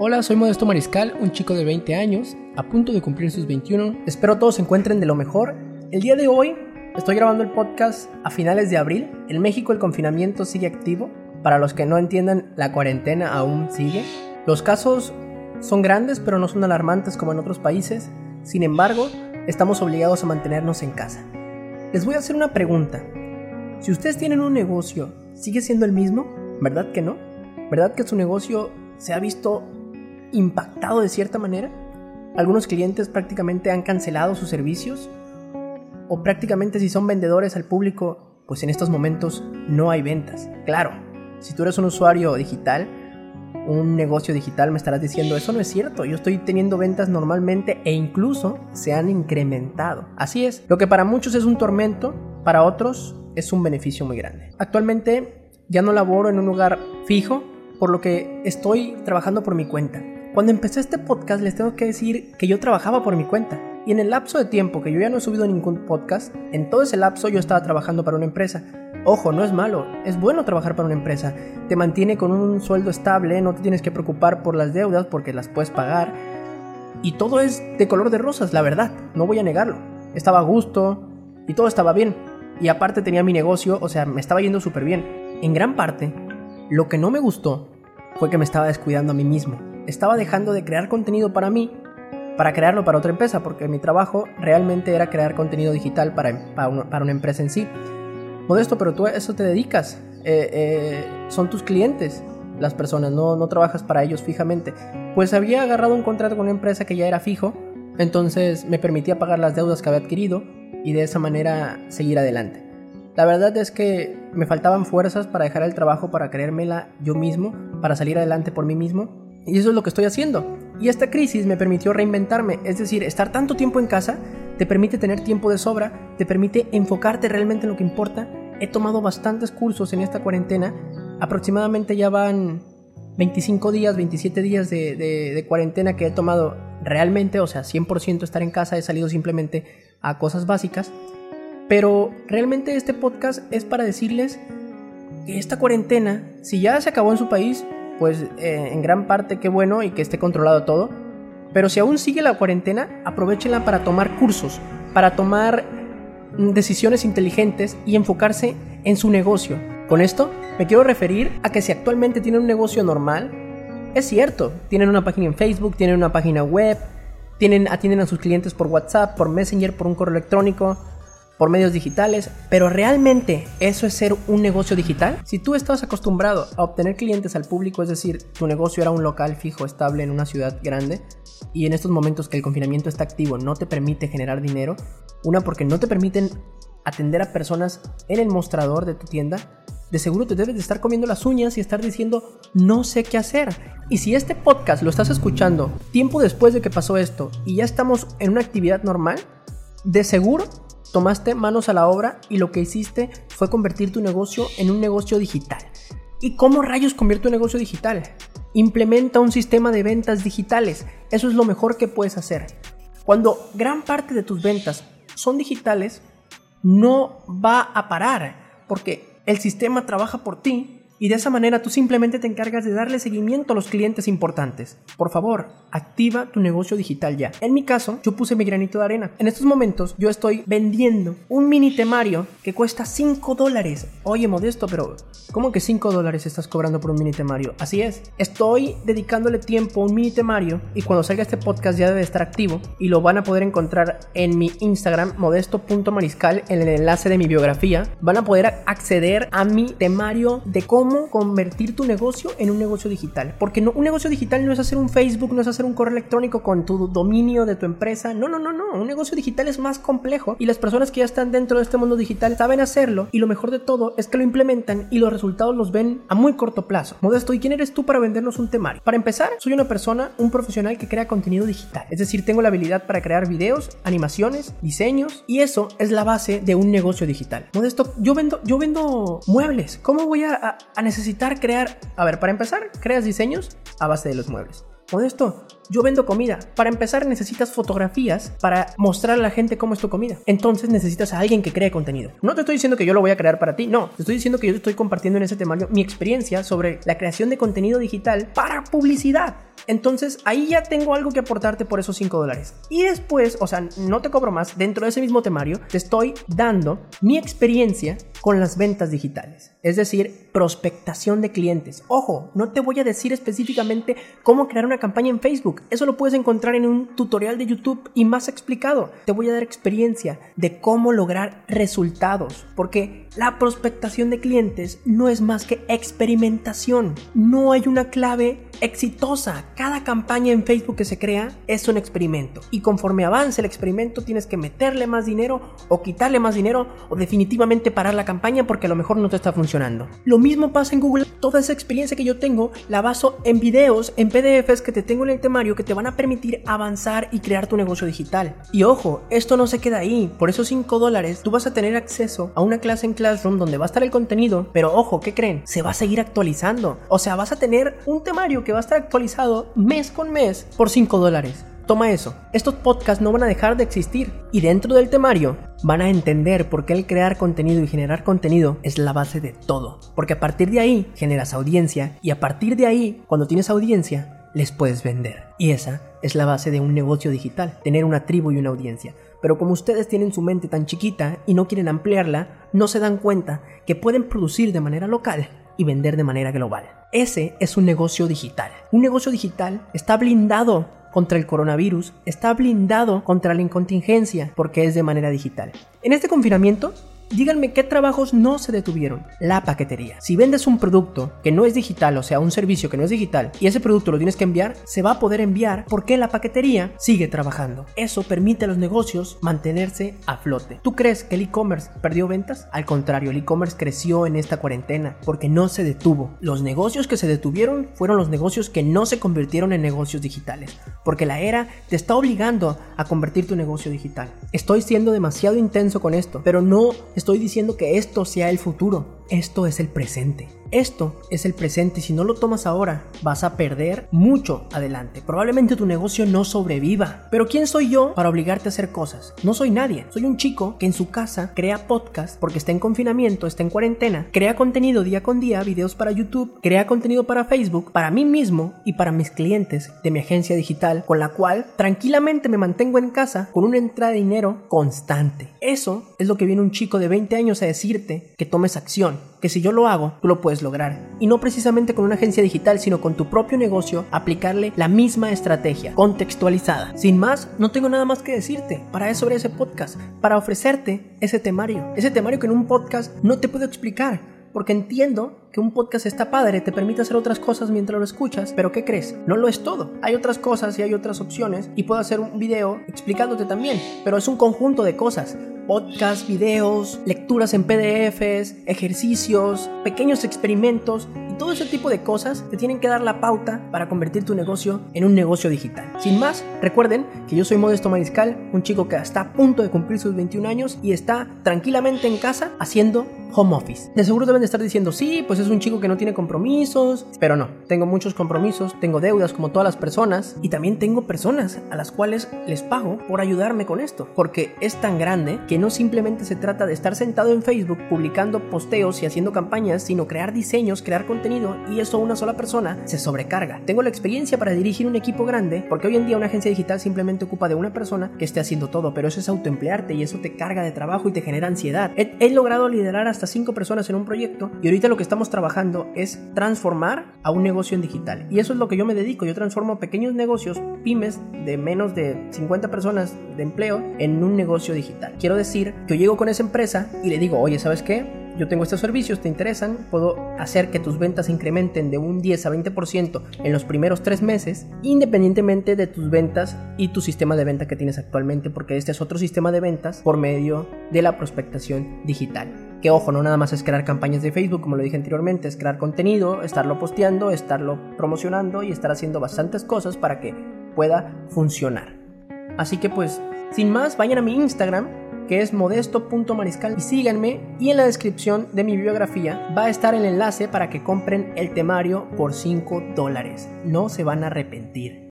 Hola, soy Modesto Mariscal, un chico de 20 años, a punto de cumplir sus 21. Espero todos se encuentren de lo mejor. El día de hoy estoy grabando el podcast a finales de abril. En México el confinamiento sigue activo. Para los que no entiendan, la cuarentena aún sigue. Los casos son grandes, pero no son alarmantes como en otros países. Sin embargo, estamos obligados a mantenernos en casa. Les voy a hacer una pregunta. Si ustedes tienen un negocio, ¿sigue siendo el mismo? ¿Verdad que no? ¿Verdad que su negocio se ha visto impactado de cierta manera? Algunos clientes prácticamente han cancelado sus servicios o prácticamente si son vendedores al público, pues en estos momentos no hay ventas. Claro, si tú eres un usuario digital, un negocio digital, me estarás diciendo, eso no es cierto, yo estoy teniendo ventas normalmente e incluso se han incrementado. Así es, lo que para muchos es un tormento, para otros es un beneficio muy grande. Actualmente ya no laboro en un lugar fijo, por lo que estoy trabajando por mi cuenta. Cuando empecé este podcast les tengo que decir que yo trabajaba por mi cuenta. Y en el lapso de tiempo que yo ya no he subido ningún podcast, en todo ese lapso yo estaba trabajando para una empresa. Ojo, no es malo, es bueno trabajar para una empresa. Te mantiene con un sueldo estable, no te tienes que preocupar por las deudas porque las puedes pagar. Y todo es de color de rosas, la verdad, no voy a negarlo. Estaba a gusto y todo estaba bien. Y aparte tenía mi negocio, o sea, me estaba yendo súper bien. En gran parte, lo que no me gustó fue que me estaba descuidando a mí mismo estaba dejando de crear contenido para mí para crearlo para otra empresa, porque mi trabajo realmente era crear contenido digital para, para, una, empresa en sí. Modesto, pero tú a eso te dedicas. Eh, eh, son tus clientes las personas, no, no trabajas para ellos fijamente. Pues había agarrado un contrato con una empresa que ya era fijo, entonces me permitía pagar las deudas que había adquirido y de esa manera seguir adelante. La verdad es que me faltaban fuerzas para dejar el trabajo, para creérmela yo mismo, para salir adelante por mí mismo y eso es lo que estoy haciendo. Y esta crisis me permitió reinventarme, es decir, estar tanto tiempo en casa te permite tener tiempo de sobra, te permite enfocarte realmente en lo que importa. He tomado bastantes cursos en esta cuarentena, aproximadamente ya van 25 días, 27 días de, cuarentena que he tomado realmente, o sea, 100% estar en casa, he salido simplemente a cosas básicas. Pero realmente este podcast es para decirles que esta cuarentena, si ya se acabó en su país, pues eh, en gran parte qué bueno y que esté controlado todo. Pero si aún sigue la cuarentena, aprovechenla para tomar cursos, para tomar decisiones inteligentes y enfocarse en su negocio. Con esto me quiero referir a que si actualmente tienen un negocio normal, es cierto, tienen una página en Facebook, tienen una página web, tienen, atienden a sus clientes por WhatsApp, por Messenger, por un correo electrónico, por medios digitales, pero realmente eso es ser un negocio digital. Si tú estabas acostumbrado a obtener clientes al público, es decir, tu negocio era un local fijo, estable en una ciudad grande, y en estos momentos que el confinamiento está activo no te permite generar dinero, una porque no te permiten atender a personas en el mostrador de tu tienda, de seguro te debes de estar comiendo las uñas y estar diciendo no sé qué hacer. Y si este podcast lo estás escuchando tiempo después de que pasó esto y ya estamos en una actividad normal, de seguro tomaste manos a la obra y lo que hiciste fue convertir tu negocio en un negocio digital. ¿Y cómo rayos convierte un negocio digital? Implementa un sistema de ventas digitales. Eso es lo mejor que puedes hacer. Cuando gran parte de tus ventas son digitales, no va a parar, porque el sistema trabaja por ti y de esa manera tú simplemente te encargas de darle seguimiento a los clientes importantes. Por favor, activa tu negocio digital ya. En mi caso, yo puse mi granito de arena. En estos momentos yo estoy vendiendo un mini temario que cuesta 5 dólares. Oye, modesto, pero ¿cómo que 5 dólares estás cobrando por un mini temario? Así es. Estoy dedicándole tiempo a un mini temario y cuando salga este podcast ya debe estar activo y lo van a poder encontrar en mi Instagram modesto.mariscal en el enlace de mi biografía. Van a poder acceder a mi temario de cómo cómo convertir tu negocio en un negocio digital. Porque un negocio digital no es hacer un Facebook, no es hacer un correo electrónico con tu dominio de tu empresa. No, no, no, no. Un negocio digital es más complejo y las personas que ya están dentro de este mundo digital saben hacerlo y lo mejor de todo es que lo implementan y los resultados los ven a muy corto plazo. Modesto, ¿y quién eres tú para vendernos un temario? Para empezar, soy una persona, un profesional que crea contenido digital. Es decir, tengo la habilidad para crear videos, animaciones, diseños y eso es la base de un negocio digital. Modesto, yo vendo, yo vendo muebles. ¿Cómo voy a necesitar crear... A ver, para empezar, creas diseños a base de los muebles. Modesto, yo vendo comida. Para empezar necesitas fotografías para mostrar a la gente cómo es tu comida. Entonces necesitas a alguien que cree contenido. No te estoy diciendo que yo lo voy a crear para ti, no. Te estoy diciendo que yo estoy compartiendo en ese temario mi experiencia sobre la creación de contenido digital para publicidad. Entonces ahí ya tengo algo que aportarte por esos 5 dólares. Y después, o sea, no te cobro más, dentro de ese mismo temario te estoy dando mi experiencia con las ventas digitales, es decir, prospectación de clientes. Ojo, no te voy a decir específicamente cómo crear una campaña en Facebook, eso lo puedes encontrar en un tutorial de YouTube y más explicado. Te voy a dar experiencia de cómo lograr resultados, porque la prospectación de clientes no es más que experimentación, no hay una clave exitosa. Cada campaña en Facebook que se crea es un experimento y conforme avance el experimento tienes que meterle más dinero o quitarle más dinero o definitivamente parar la campaña porque a lo mejor no te está funcionando. Lo mismo pasa en Google. Toda esa experiencia que yo tengo la baso en videos, en PDFs que te tengo en el temario que te van a permitir avanzar y crear tu negocio digital. Y ojo, esto no se queda ahí. Por esos 5 dólares tú vas a tener acceso a una clase en Classroom donde va a estar el contenido. Pero ojo, ¿qué creen? Se va a seguir actualizando. O sea, vas a tener un temario que va a estar actualizado mes con mes por 5 dólares. Toma eso. Estos podcasts no van a dejar de existir y dentro del temario van a entender por qué el crear contenido y generar contenido es la base de todo. Porque a partir de ahí generas audiencia y a partir de ahí, cuando tienes audiencia, les puedes vender. Y esa es la base de un negocio digital, tener una tribu y una audiencia. Pero como ustedes tienen su mente tan chiquita y no quieren ampliarla, no se dan cuenta que pueden producir de manera local y vender de manera global. Ese es un negocio digital. Un negocio digital está blindado contra el coronavirus está blindado contra la incontingencia porque es de manera digital. En este confinamiento, Díganme qué trabajos no se detuvieron. La paquetería. Si vendes un producto que no es digital, o sea, un servicio que no es digital, y ese producto lo tienes que enviar, se va a poder enviar porque la paquetería sigue trabajando. Eso permite a los negocios mantenerse a flote. ¿Tú crees que el e-commerce perdió ventas? Al contrario, el e-commerce creció en esta cuarentena porque no se detuvo. Los negocios que se detuvieron fueron los negocios que no se convirtieron en negocios digitales, porque la era te está obligando a convertir tu negocio digital. Estoy siendo demasiado intenso con esto, pero no estoy diciendo que esto sea el futuro, esto es el presente. Esto es el presente y si no lo tomas ahora vas a perder mucho adelante. Probablemente tu negocio no sobreviva. Pero ¿quién soy yo para obligarte a hacer cosas? No soy nadie. Soy un chico que en su casa crea podcast porque está en confinamiento, está en cuarentena, crea contenido día con día, videos para YouTube, crea contenido para Facebook, para mí mismo y para mis clientes de mi agencia digital, con la cual tranquilamente me mantengo en casa con una entrada de dinero constante. Eso es lo que viene un chico de 20 años a decirte que tomes acción que si yo lo hago, tú lo puedes lograr. Y no precisamente con una agencia digital, sino con tu propio negocio, aplicarle la misma estrategia, contextualizada. Sin más, no tengo nada más que decirte para eso sobre ese podcast, para ofrecerte ese temario. Ese temario que en un podcast no te puedo explicar, porque entiendo que un podcast está padre, te permite hacer otras cosas mientras lo escuchas, pero ¿qué crees? No lo es todo. Hay otras cosas y hay otras opciones y puedo hacer un video explicándote también, pero es un conjunto de cosas podcasts, videos, lecturas en PDFs, ejercicios, pequeños experimentos y todo ese tipo de cosas te tienen que dar la pauta para convertir tu negocio en un negocio digital. Sin más, recuerden que yo soy Modesto Mariscal, un chico que está a punto de cumplir sus 21 años y está tranquilamente en casa haciendo home office. De seguro deben de estar diciendo, sí, pues es un chico que no tiene compromisos, pero no, tengo muchos compromisos, tengo deudas como todas las personas y también tengo personas a las cuales les pago por ayudarme con esto, porque es tan grande que no simplemente se trata de estar sentado en Facebook publicando posteos y haciendo campañas, sino crear diseños, crear contenido y eso una sola persona se sobrecarga. Tengo la experiencia para dirigir un equipo grande, porque hoy en día una agencia digital simplemente ocupa de una persona que esté haciendo todo, pero eso es autoemplearte y eso te carga de trabajo y te genera ansiedad. He, he logrado liderar hasta cinco personas en un proyecto y ahorita lo que trabajando es transformar a un negocio en digital. Y eso es lo que yo me dedico. Yo transformo pequeños negocios, pymes de menos de 50 personas de empleo en un negocio digital. Quiero decir que yo llego con esa empresa y le digo, oye, ¿sabes qué? yo tengo estos servicios, te interesan, puedo hacer que tus ventas incrementen de un 10 a 20% en los primeros tres meses, independientemente de tus ventas y tu sistema de venta que tienes actualmente, porque este es otro sistema de ventas por medio de la prospectación digital. Que ojo, no nada más es crear campañas de Facebook, como lo dije anteriormente, es crear contenido, estarlo posteando, estarlo promocionando y estar haciendo bastantes cosas para que pueda funcionar. Así que pues, sin más, vayan a mi Instagram, que es modesto.mariscal y síganme y en la descripción de mi biografía va a estar el enlace para que compren el temario por 5 dólares. No se van a arrepentir.